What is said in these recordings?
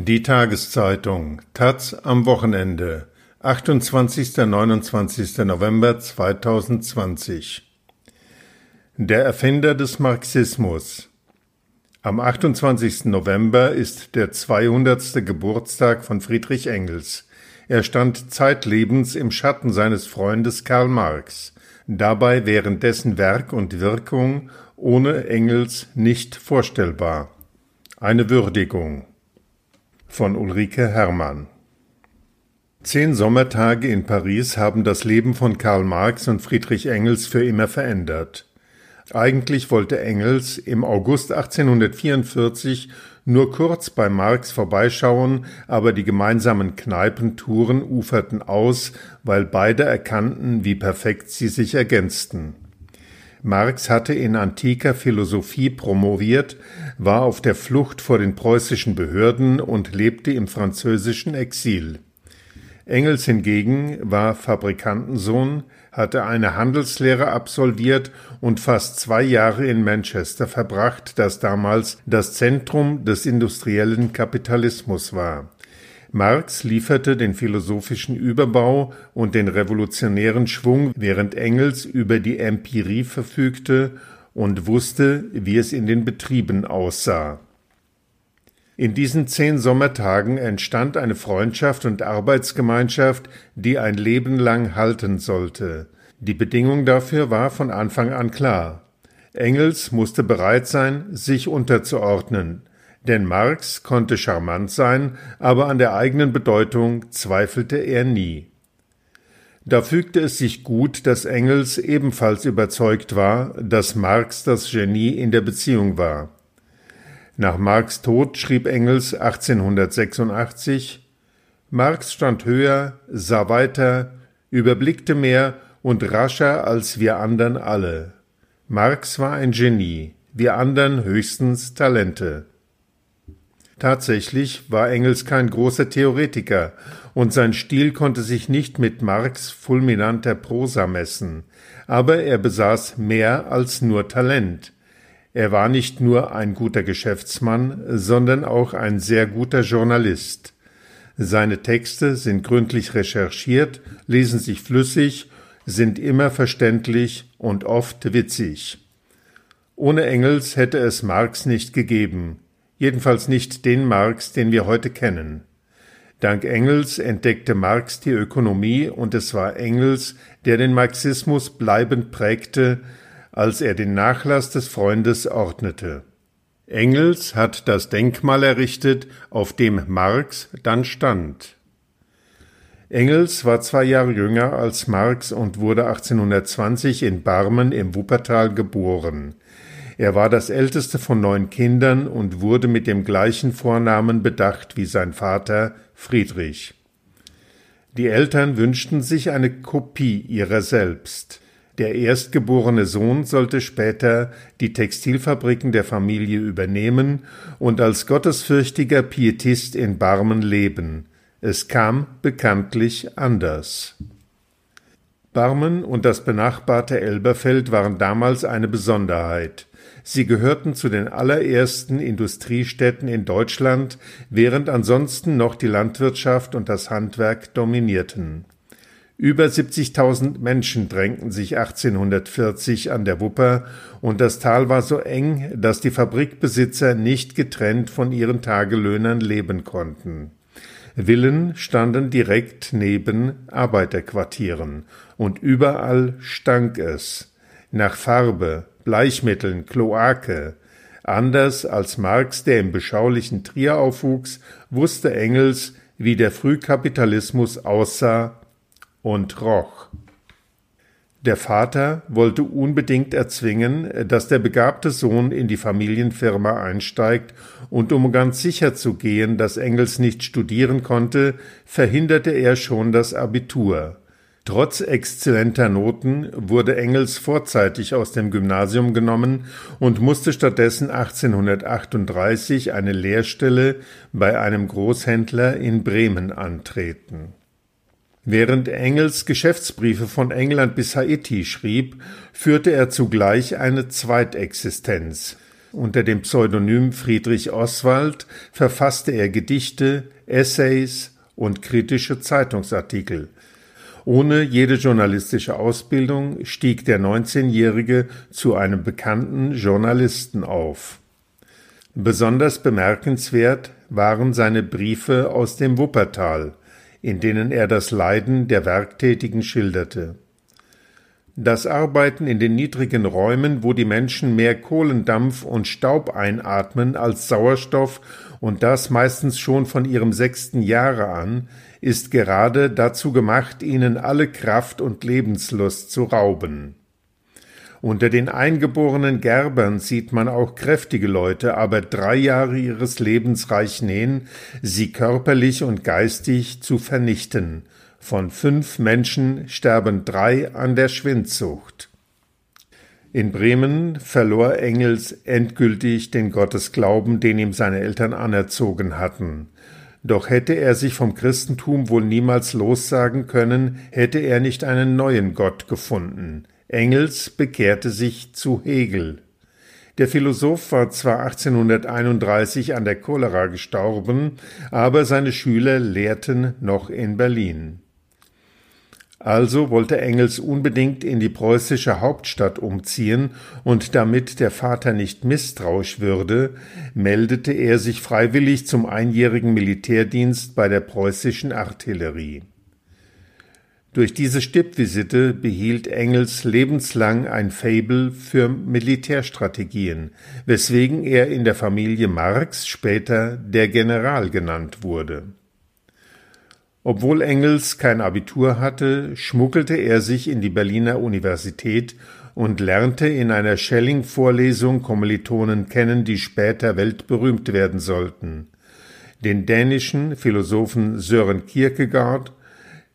Die Tageszeitung Taz am Wochenende 28. 29. November 2020 Der Erfinder des Marxismus Am 28. November ist der 200. Geburtstag von Friedrich Engels. Er stand zeitlebens im Schatten seines Freundes Karl Marx, dabei wären dessen Werk und Wirkung ohne Engels nicht vorstellbar. Eine Würdigung von Ulrike Herrmann. Zehn Sommertage in Paris haben das Leben von Karl Marx und Friedrich Engels für immer verändert. Eigentlich wollte Engels im August 1844 nur kurz bei Marx vorbeischauen, aber die gemeinsamen Kneipentouren uferten aus, weil beide erkannten, wie perfekt sie sich ergänzten. Marx hatte in antiker Philosophie promoviert, war auf der Flucht vor den preußischen Behörden und lebte im französischen Exil. Engels hingegen war Fabrikantensohn, hatte eine Handelslehre absolviert und fast zwei Jahre in Manchester verbracht, das damals das Zentrum des industriellen Kapitalismus war. Marx lieferte den philosophischen Überbau und den revolutionären Schwung, während Engels über die Empirie verfügte und wusste, wie es in den Betrieben aussah. In diesen zehn Sommertagen entstand eine Freundschaft und Arbeitsgemeinschaft, die ein Leben lang halten sollte. Die Bedingung dafür war von Anfang an klar. Engels musste bereit sein, sich unterzuordnen, denn Marx konnte charmant sein, aber an der eigenen Bedeutung zweifelte er nie. Da fügte es sich gut, dass Engels ebenfalls überzeugt war, dass Marx das Genie in der Beziehung war. Nach Marx Tod schrieb Engels 1886 Marx stand höher, sah weiter, überblickte mehr und rascher als wir andern alle. Marx war ein Genie, wir andern höchstens Talente. Tatsächlich war Engels kein großer Theoretiker, und sein Stil konnte sich nicht mit Marx fulminanter Prosa messen, aber er besaß mehr als nur Talent. Er war nicht nur ein guter Geschäftsmann, sondern auch ein sehr guter Journalist. Seine Texte sind gründlich recherchiert, lesen sich flüssig, sind immer verständlich und oft witzig. Ohne Engels hätte es Marx nicht gegeben jedenfalls nicht den Marx, den wir heute kennen. Dank Engels entdeckte Marx die Ökonomie und es war Engels, der den Marxismus bleibend prägte, als er den Nachlass des Freundes ordnete. Engels hat das Denkmal errichtet, auf dem Marx dann stand. Engels war zwei Jahre jünger als Marx und wurde 1820 in Barmen im Wuppertal geboren. Er war das älteste von neun Kindern und wurde mit dem gleichen Vornamen bedacht wie sein Vater Friedrich. Die Eltern wünschten sich eine Kopie ihrer selbst. Der erstgeborene Sohn sollte später die Textilfabriken der Familie übernehmen und als gottesfürchtiger Pietist in Barmen leben. Es kam bekanntlich anders. Barmen und das benachbarte Elberfeld waren damals eine Besonderheit. Sie gehörten zu den allerersten Industriestädten in Deutschland, während ansonsten noch die Landwirtschaft und das Handwerk dominierten. Über 70.000 Menschen drängten sich 1840 an der Wupper, und das Tal war so eng, dass die Fabrikbesitzer nicht getrennt von ihren Tagelöhnern leben konnten. Villen standen direkt neben Arbeiterquartieren, und überall stank es nach Farbe, Bleichmitteln, Kloake. Anders als Marx, der im beschaulichen Trier aufwuchs, wusste Engels, wie der Frühkapitalismus aussah und roch. Der Vater wollte unbedingt erzwingen, dass der begabte Sohn in die Familienfirma einsteigt, und um ganz sicher zu gehen, dass Engels nicht studieren konnte, verhinderte er schon das Abitur. Trotz exzellenter Noten wurde Engels vorzeitig aus dem Gymnasium genommen und musste stattdessen 1838 eine Lehrstelle bei einem Großhändler in Bremen antreten. Während Engels Geschäftsbriefe von England bis Haiti schrieb, führte er zugleich eine Zweitexistenz. Unter dem Pseudonym Friedrich Oswald verfasste er Gedichte, Essays und kritische Zeitungsartikel. Ohne jede journalistische Ausbildung stieg der 19-Jährige zu einem bekannten Journalisten auf. Besonders bemerkenswert waren seine Briefe aus dem Wuppertal, in denen er das Leiden der Werktätigen schilderte. Das Arbeiten in den niedrigen Räumen, wo die Menschen mehr Kohlendampf und Staub einatmen als Sauerstoff und das meistens schon von ihrem sechsten Jahre an, ist gerade dazu gemacht, ihnen alle Kraft und Lebenslust zu rauben. Unter den eingeborenen Gerbern sieht man auch kräftige Leute, aber drei Jahre ihres Lebens reichen hin, sie körperlich und geistig zu vernichten, von fünf Menschen sterben drei an der Schwindsucht. In Bremen verlor Engels endgültig den Gottesglauben, den ihm seine Eltern anerzogen hatten. Doch hätte er sich vom Christentum wohl niemals lossagen können, hätte er nicht einen neuen Gott gefunden. Engels bekehrte sich zu Hegel. Der Philosoph war zwar 1831 an der Cholera gestorben, aber seine Schüler lehrten noch in Berlin. Also wollte Engels unbedingt in die preußische Hauptstadt umziehen, und damit der Vater nicht misstrauisch würde, meldete er sich freiwillig zum einjährigen Militärdienst bei der preußischen Artillerie. Durch diese Stippvisite behielt Engels lebenslang ein Fabel für Militärstrategien, weswegen er in der Familie Marx später der General genannt wurde. Obwohl Engels kein Abitur hatte, schmuggelte er sich in die Berliner Universität und lernte in einer Schelling-Vorlesung Kommilitonen kennen, die später weltberühmt werden sollten. Den dänischen Philosophen Sören Kierkegaard,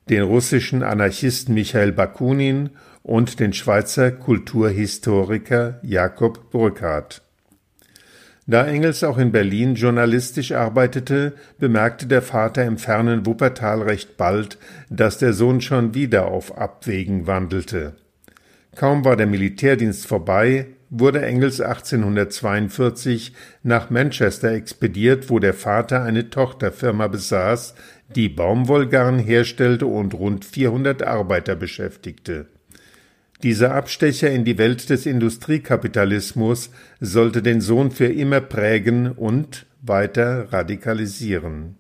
den russischen Anarchisten Michael Bakunin und den Schweizer Kulturhistoriker Jakob Burckhardt. Da Engels auch in Berlin journalistisch arbeitete, bemerkte der Vater im fernen Wuppertal recht bald, dass der Sohn schon wieder auf Abwägen wandelte. Kaum war der Militärdienst vorbei, wurde Engels 1842 nach Manchester expediert, wo der Vater eine Tochterfirma besaß, die Baumwollgarn herstellte und rund 400 Arbeiter beschäftigte. Dieser Abstecher in die Welt des Industriekapitalismus sollte den Sohn für immer prägen und weiter radikalisieren.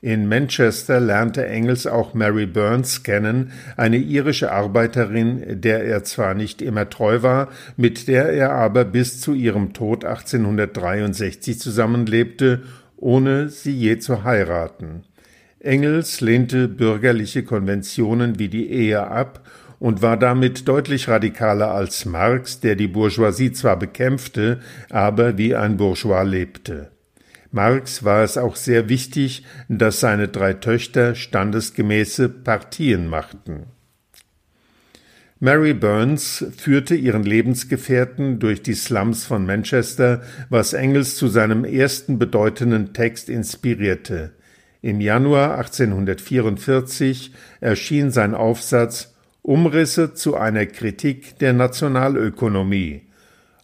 In Manchester lernte Engels auch Mary Burns kennen, eine irische Arbeiterin, der er zwar nicht immer treu war, mit der er aber bis zu ihrem Tod 1863 zusammenlebte, ohne sie je zu heiraten. Engels lehnte bürgerliche Konventionen wie die Ehe ab und war damit deutlich radikaler als Marx, der die Bourgeoisie zwar bekämpfte, aber wie ein Bourgeois lebte. Marx war es auch sehr wichtig, dass seine drei Töchter standesgemäße Partien machten. Mary Burns führte ihren Lebensgefährten durch die Slums von Manchester, was Engels zu seinem ersten bedeutenden Text inspirierte. Im Januar 1844 erschien sein Aufsatz Umrisse zu einer Kritik der Nationalökonomie.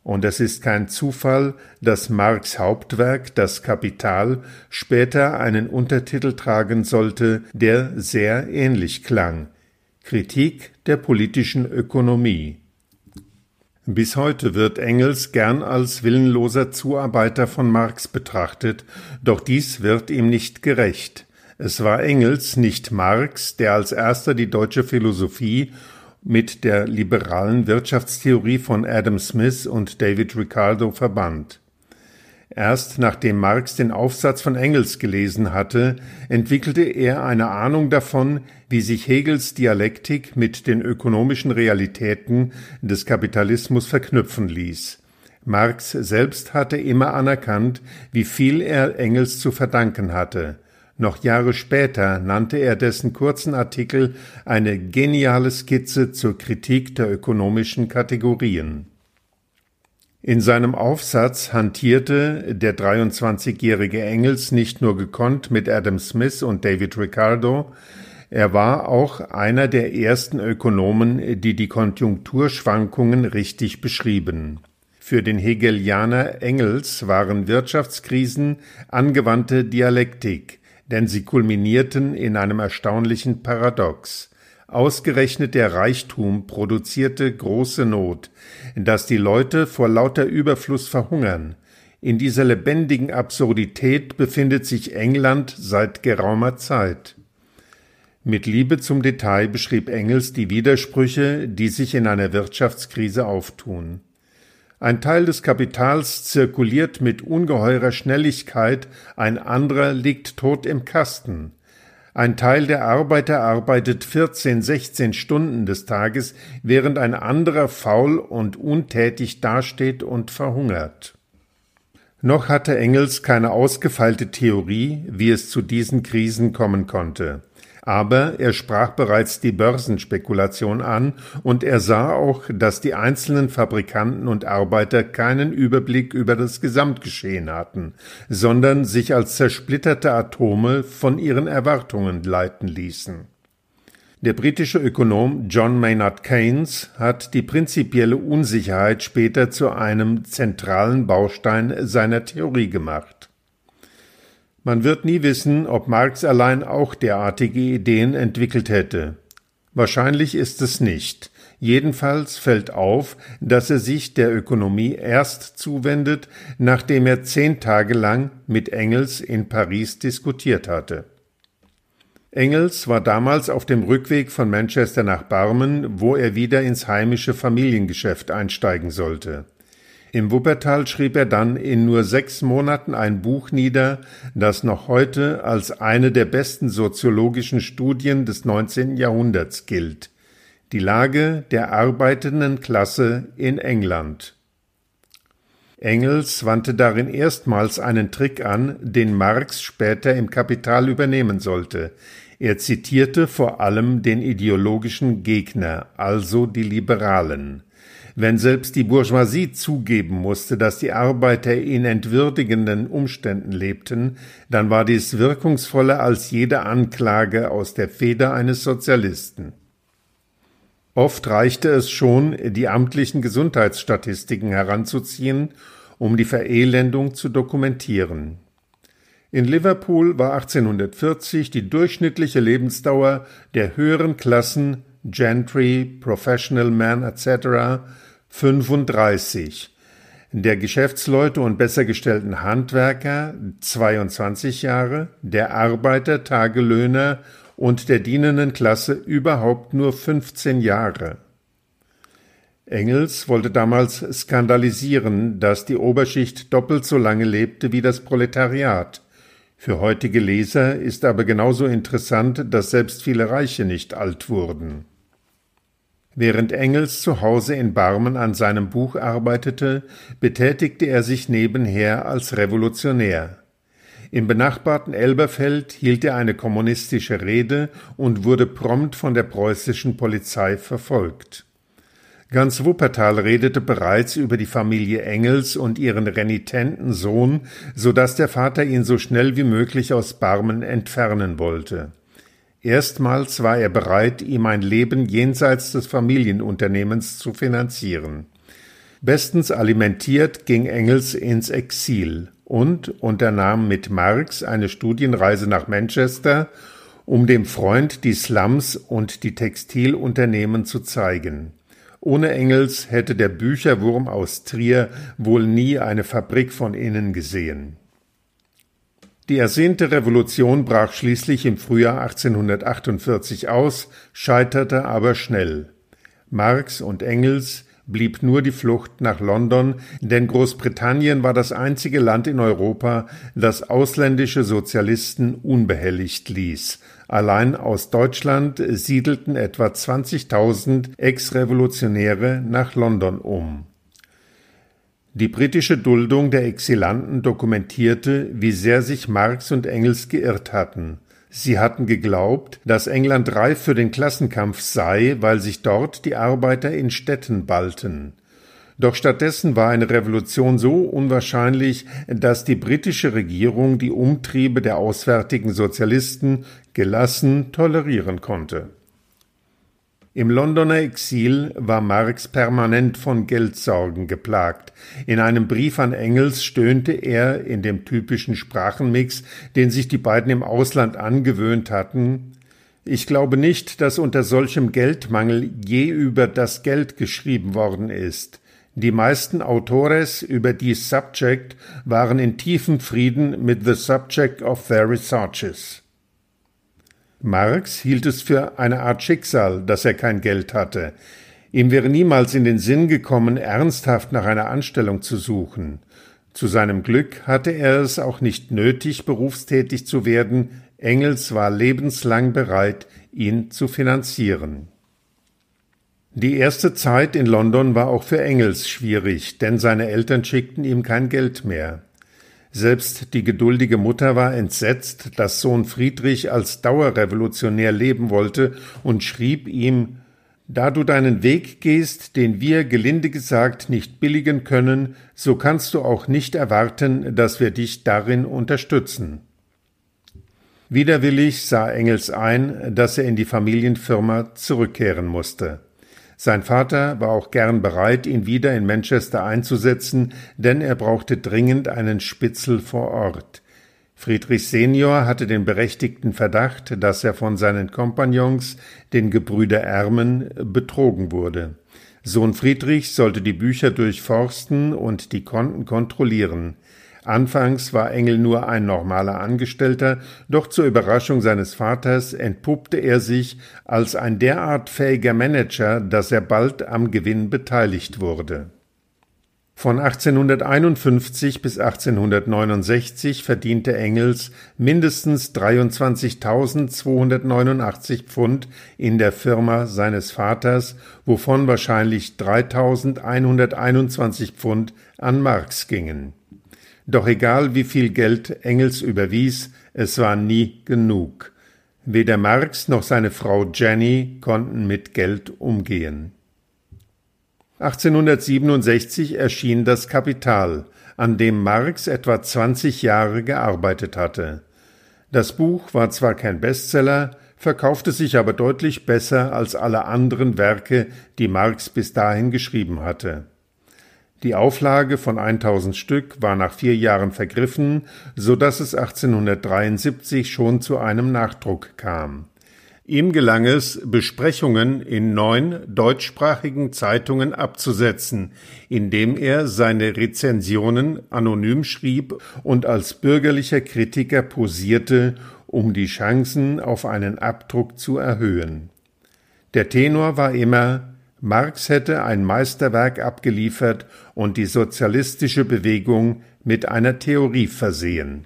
Und es ist kein Zufall, dass Marx Hauptwerk Das Kapital später einen Untertitel tragen sollte, der sehr ähnlich klang Kritik der politischen Ökonomie. Bis heute wird Engels gern als willenloser Zuarbeiter von Marx betrachtet, doch dies wird ihm nicht gerecht. Es war Engels, nicht Marx, der als erster die deutsche Philosophie mit der liberalen Wirtschaftstheorie von Adam Smith und David Ricardo verband. Erst nachdem Marx den Aufsatz von Engels gelesen hatte, entwickelte er eine Ahnung davon, wie sich Hegels Dialektik mit den ökonomischen Realitäten des Kapitalismus verknüpfen ließ. Marx selbst hatte immer anerkannt, wie viel er Engels zu verdanken hatte. Noch Jahre später nannte er dessen kurzen Artikel eine geniale Skizze zur Kritik der ökonomischen Kategorien. In seinem Aufsatz hantierte der 23-jährige Engels nicht nur gekonnt mit Adam Smith und David Ricardo, er war auch einer der ersten Ökonomen, die die Konjunkturschwankungen richtig beschrieben. Für den Hegelianer Engels waren Wirtschaftskrisen angewandte Dialektik, denn sie kulminierten in einem erstaunlichen Paradox. Ausgerechnet der Reichtum produzierte große Not, dass die Leute vor lauter Überfluss verhungern. In dieser lebendigen Absurdität befindet sich England seit geraumer Zeit. Mit Liebe zum Detail beschrieb Engels die Widersprüche, die sich in einer Wirtschaftskrise auftun. Ein Teil des Kapitals zirkuliert mit ungeheurer Schnelligkeit, ein anderer liegt tot im Kasten. Ein Teil der Arbeiter arbeitet 14, 16 Stunden des Tages, während ein anderer faul und untätig dasteht und verhungert. Noch hatte Engels keine ausgefeilte Theorie, wie es zu diesen Krisen kommen konnte. Aber er sprach bereits die Börsenspekulation an und er sah auch, dass die einzelnen Fabrikanten und Arbeiter keinen Überblick über das Gesamtgeschehen hatten, sondern sich als zersplitterte Atome von ihren Erwartungen leiten ließen. Der britische Ökonom John Maynard Keynes hat die prinzipielle Unsicherheit später zu einem zentralen Baustein seiner Theorie gemacht. Man wird nie wissen, ob Marx allein auch derartige Ideen entwickelt hätte. Wahrscheinlich ist es nicht. Jedenfalls fällt auf, dass er sich der Ökonomie erst zuwendet, nachdem er zehn Tage lang mit Engels in Paris diskutiert hatte. Engels war damals auf dem Rückweg von Manchester nach Barmen, wo er wieder ins heimische Familiengeschäft einsteigen sollte. Im Wuppertal schrieb er dann in nur sechs Monaten ein Buch nieder, das noch heute als eine der besten soziologischen Studien des 19. Jahrhunderts gilt. Die Lage der arbeitenden Klasse in England. Engels wandte darin erstmals einen Trick an, den Marx später im Kapital übernehmen sollte. Er zitierte vor allem den ideologischen Gegner, also die Liberalen. Wenn selbst die Bourgeoisie zugeben musste, dass die Arbeiter in entwürdigenden Umständen lebten, dann war dies wirkungsvoller als jede Anklage aus der Feder eines Sozialisten. Oft reichte es schon, die amtlichen Gesundheitsstatistiken heranzuziehen, um die Verelendung zu dokumentieren. In Liverpool war 1840 die durchschnittliche Lebensdauer der höheren Klassen Gentry, Professional Man etc. 35, der Geschäftsleute und bessergestellten Handwerker 22 Jahre, der Arbeiter, Tagelöhner und der dienenden Klasse überhaupt nur 15 Jahre. Engels wollte damals skandalisieren, dass die Oberschicht doppelt so lange lebte wie das Proletariat. Für heutige Leser ist aber genauso interessant, dass selbst viele Reiche nicht alt wurden. Während Engels zu Hause in Barmen an seinem Buch arbeitete, betätigte er sich nebenher als Revolutionär. Im benachbarten Elberfeld hielt er eine kommunistische Rede und wurde prompt von der preußischen Polizei verfolgt. Ganz Wuppertal redete bereits über die Familie Engels und ihren renitenten Sohn, so dass der Vater ihn so schnell wie möglich aus Barmen entfernen wollte. Erstmals war er bereit, ihm ein Leben jenseits des Familienunternehmens zu finanzieren. Bestens alimentiert ging Engels ins Exil und unternahm mit Marx eine Studienreise nach Manchester, um dem Freund die Slums und die Textilunternehmen zu zeigen. Ohne Engels hätte der Bücherwurm aus Trier wohl nie eine Fabrik von innen gesehen. Die ersehnte Revolution brach schließlich im Frühjahr 1848 aus, scheiterte aber schnell. Marx und Engels blieb nur die Flucht nach London, denn Großbritannien war das einzige Land in Europa, das ausländische Sozialisten unbehelligt ließ. Allein aus Deutschland siedelten etwa 20.000 Ex-Revolutionäre nach London um. Die britische Duldung der Exilanten dokumentierte, wie sehr sich Marx und Engels geirrt hatten. Sie hatten geglaubt, dass England reif für den Klassenkampf sei, weil sich dort die Arbeiter in Städten ballten. Doch stattdessen war eine Revolution so unwahrscheinlich, dass die britische Regierung die Umtriebe der auswärtigen Sozialisten gelassen tolerieren konnte. Im Londoner Exil war Marx permanent von Geldsorgen geplagt. In einem Brief an Engels stöhnte er in dem typischen Sprachenmix, den sich die beiden im Ausland angewöhnt hatten, ich glaube nicht, dass unter solchem Geldmangel je über das Geld geschrieben worden ist. Die meisten Autores über die Subject waren in tiefem Frieden mit the subject of their researches. Marx hielt es für eine Art Schicksal, dass er kein Geld hatte. Ihm wäre niemals in den Sinn gekommen, ernsthaft nach einer Anstellung zu suchen. Zu seinem Glück hatte er es auch nicht nötig, berufstätig zu werden, Engels war lebenslang bereit, ihn zu finanzieren. Die erste Zeit in London war auch für Engels schwierig, denn seine Eltern schickten ihm kein Geld mehr. Selbst die geduldige Mutter war entsetzt, dass Sohn Friedrich als Dauerrevolutionär leben wollte und schrieb ihm Da du deinen Weg gehst, den wir gelinde gesagt nicht billigen können, so kannst du auch nicht erwarten, dass wir dich darin unterstützen. Widerwillig sah Engels ein, dass er in die Familienfirma zurückkehren musste. Sein Vater war auch gern bereit, ihn wieder in Manchester einzusetzen, denn er brauchte dringend einen Spitzel vor Ort. Friedrich Senior hatte den berechtigten Verdacht, dass er von seinen Kompagnons, den Gebrüder Ermen, betrogen wurde. Sohn Friedrich sollte die Bücher durchforsten und die Konten kontrollieren. Anfangs war Engel nur ein normaler Angestellter, doch zur Überraschung seines Vaters entpuppte er sich als ein derart fähiger Manager, dass er bald am Gewinn beteiligt wurde. Von 1851 bis 1869 verdiente Engels mindestens 23.289 Pfund in der Firma seines Vaters, wovon wahrscheinlich 3.121 Pfund an Marx gingen. Doch egal wie viel Geld Engels überwies, es war nie genug. Weder Marx noch seine Frau Jenny konnten mit Geld umgehen. 1867 erschien das Kapital, an dem Marx etwa 20 Jahre gearbeitet hatte. Das Buch war zwar kein Bestseller, verkaufte sich aber deutlich besser als alle anderen Werke, die Marx bis dahin geschrieben hatte. Die Auflage von 1000 Stück war nach vier Jahren vergriffen, so dass es 1873 schon zu einem Nachdruck kam. Ihm gelang es, Besprechungen in neun deutschsprachigen Zeitungen abzusetzen, indem er seine Rezensionen anonym schrieb und als bürgerlicher Kritiker posierte, um die Chancen auf einen Abdruck zu erhöhen. Der Tenor war immer Marx hätte ein Meisterwerk abgeliefert und die sozialistische Bewegung mit einer Theorie versehen.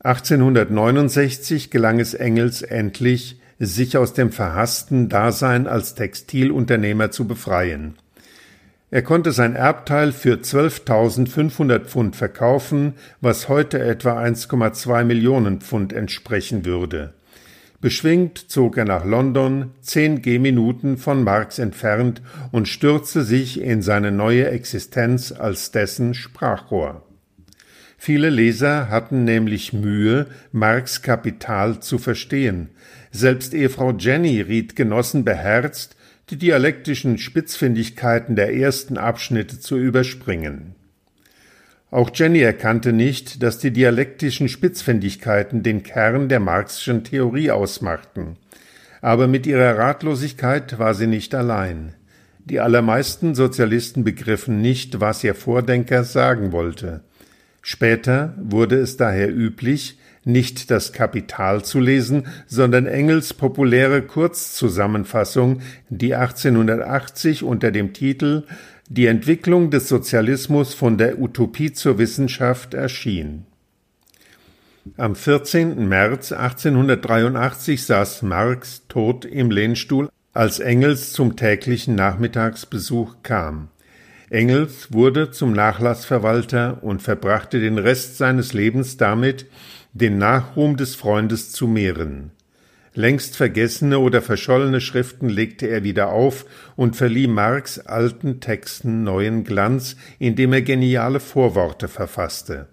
1869 gelang es Engels endlich, sich aus dem verhassten Dasein als Textilunternehmer zu befreien. Er konnte sein Erbteil für 12.500 Pfund verkaufen, was heute etwa 1,2 Millionen Pfund entsprechen würde. Beschwingt zog er nach London, zehn Gehminuten von Marx entfernt, und stürzte sich in seine neue Existenz als dessen Sprachrohr. Viele Leser hatten nämlich Mühe, Marx Kapital zu verstehen. Selbst Ehefrau Jenny riet Genossen beherzt, die dialektischen Spitzfindigkeiten der ersten Abschnitte zu überspringen. Auch Jenny erkannte nicht, dass die dialektischen Spitzfindigkeiten den Kern der marxischen Theorie ausmachten. Aber mit ihrer Ratlosigkeit war sie nicht allein. Die allermeisten Sozialisten begriffen nicht, was ihr Vordenker sagen wollte. Später wurde es daher üblich, nicht das Kapital zu lesen, sondern Engels populäre Kurzzusammenfassung, die 1880 unter dem Titel die Entwicklung des Sozialismus von der Utopie zur Wissenschaft erschien. Am 14. März 1883 saß Marx tot im Lehnstuhl, als Engels zum täglichen Nachmittagsbesuch kam. Engels wurde zum Nachlassverwalter und verbrachte den Rest seines Lebens damit, den Nachruhm des Freundes zu mehren. Längst vergessene oder verschollene Schriften legte er wieder auf und verlieh Marx alten Texten neuen Glanz, indem er geniale Vorworte verfasste.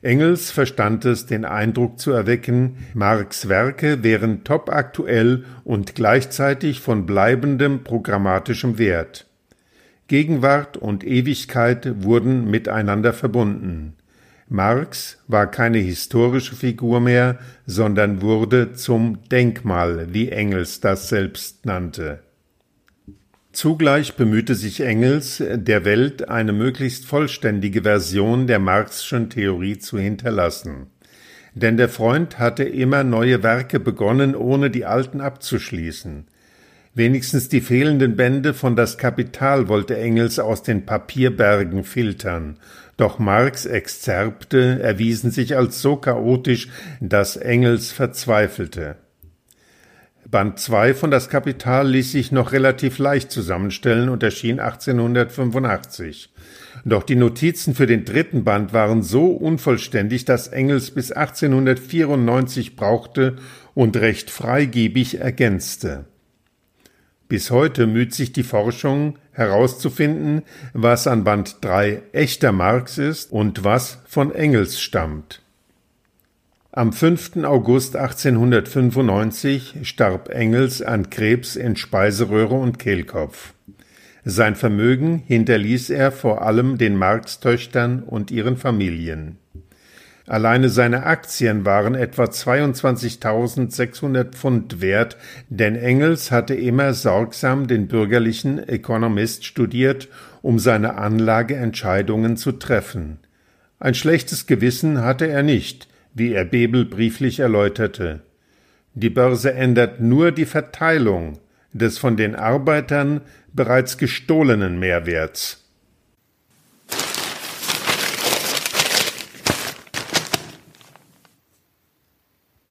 Engels verstand es, den Eindruck zu erwecken, Marx Werke wären topaktuell und gleichzeitig von bleibendem programmatischem Wert. Gegenwart und Ewigkeit wurden miteinander verbunden. Marx war keine historische Figur mehr, sondern wurde zum Denkmal, wie Engels das selbst nannte. Zugleich bemühte sich Engels, der Welt eine möglichst vollständige Version der Marxischen Theorie zu hinterlassen. Denn der Freund hatte immer neue Werke begonnen, ohne die alten abzuschließen. Wenigstens die fehlenden Bände von Das Kapital wollte Engels aus den Papierbergen filtern, doch Marx Exzerpte erwiesen sich als so chaotisch, dass Engels verzweifelte. Band 2 von Das Kapital ließ sich noch relativ leicht zusammenstellen und erschien 1885. Doch die Notizen für den dritten Band waren so unvollständig, dass Engels bis 1894 brauchte und recht freigebig ergänzte. Bis heute müht sich die Forschung herauszufinden, was an Band 3 echter Marx ist und was von Engels stammt. Am 5. August 1895 starb Engels an Krebs in Speiseröhre und Kehlkopf. Sein Vermögen hinterließ er vor allem den Marx-Töchtern und ihren Familien. Alleine seine Aktien waren etwa 22.600 Pfund wert, denn Engels hatte immer sorgsam den bürgerlichen Economist studiert, um seine Anlageentscheidungen zu treffen. Ein schlechtes Gewissen hatte er nicht, wie er Bebel brieflich erläuterte. Die Börse ändert nur die Verteilung des von den Arbeitern bereits gestohlenen Mehrwerts.